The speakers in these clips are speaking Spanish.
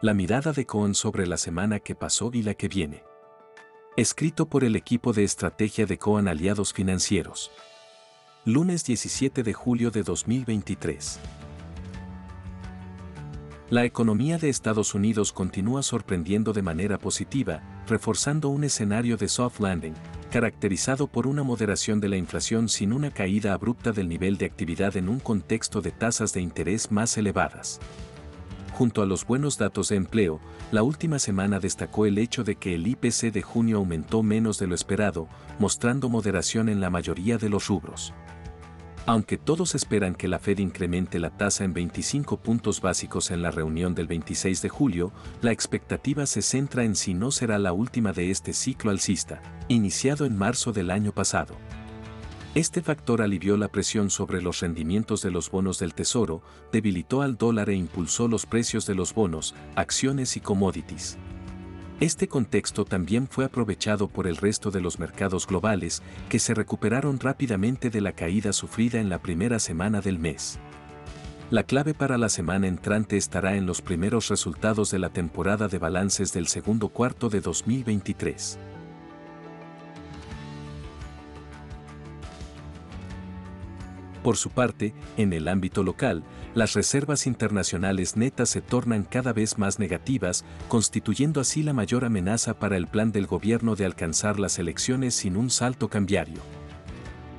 La mirada de Cohen sobre la semana que pasó y la que viene. Escrito por el equipo de estrategia de Cohen Aliados Financieros. Lunes 17 de julio de 2023. La economía de Estados Unidos continúa sorprendiendo de manera positiva, reforzando un escenario de soft landing, caracterizado por una moderación de la inflación sin una caída abrupta del nivel de actividad en un contexto de tasas de interés más elevadas. Junto a los buenos datos de empleo, la última semana destacó el hecho de que el IPC de junio aumentó menos de lo esperado, mostrando moderación en la mayoría de los rubros. Aunque todos esperan que la Fed incremente la tasa en 25 puntos básicos en la reunión del 26 de julio, la expectativa se centra en si no será la última de este ciclo alcista, iniciado en marzo del año pasado. Este factor alivió la presión sobre los rendimientos de los bonos del Tesoro, debilitó al dólar e impulsó los precios de los bonos, acciones y commodities. Este contexto también fue aprovechado por el resto de los mercados globales, que se recuperaron rápidamente de la caída sufrida en la primera semana del mes. La clave para la semana entrante estará en los primeros resultados de la temporada de balances del segundo cuarto de 2023. Por su parte, en el ámbito local, las reservas internacionales netas se tornan cada vez más negativas, constituyendo así la mayor amenaza para el plan del gobierno de alcanzar las elecciones sin un salto cambiario.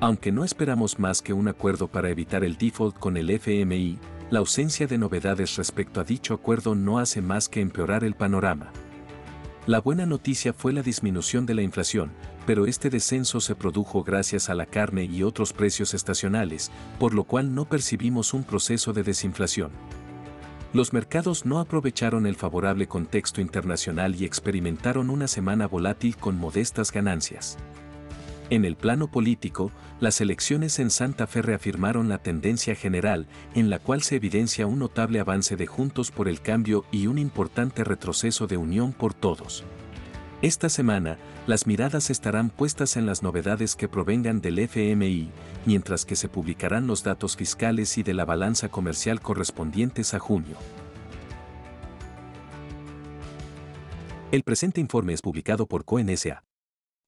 Aunque no esperamos más que un acuerdo para evitar el default con el FMI, la ausencia de novedades respecto a dicho acuerdo no hace más que empeorar el panorama. La buena noticia fue la disminución de la inflación, pero este descenso se produjo gracias a la carne y otros precios estacionales, por lo cual no percibimos un proceso de desinflación. Los mercados no aprovecharon el favorable contexto internacional y experimentaron una semana volátil con modestas ganancias. En el plano político, las elecciones en Santa Fe reafirmaron la tendencia general, en la cual se evidencia un notable avance de Juntos por el Cambio y un importante retroceso de Unión por Todos. Esta semana, las miradas estarán puestas en las novedades que provengan del FMI, mientras que se publicarán los datos fiscales y de la balanza comercial correspondientes a junio. El presente informe es publicado por CONSA.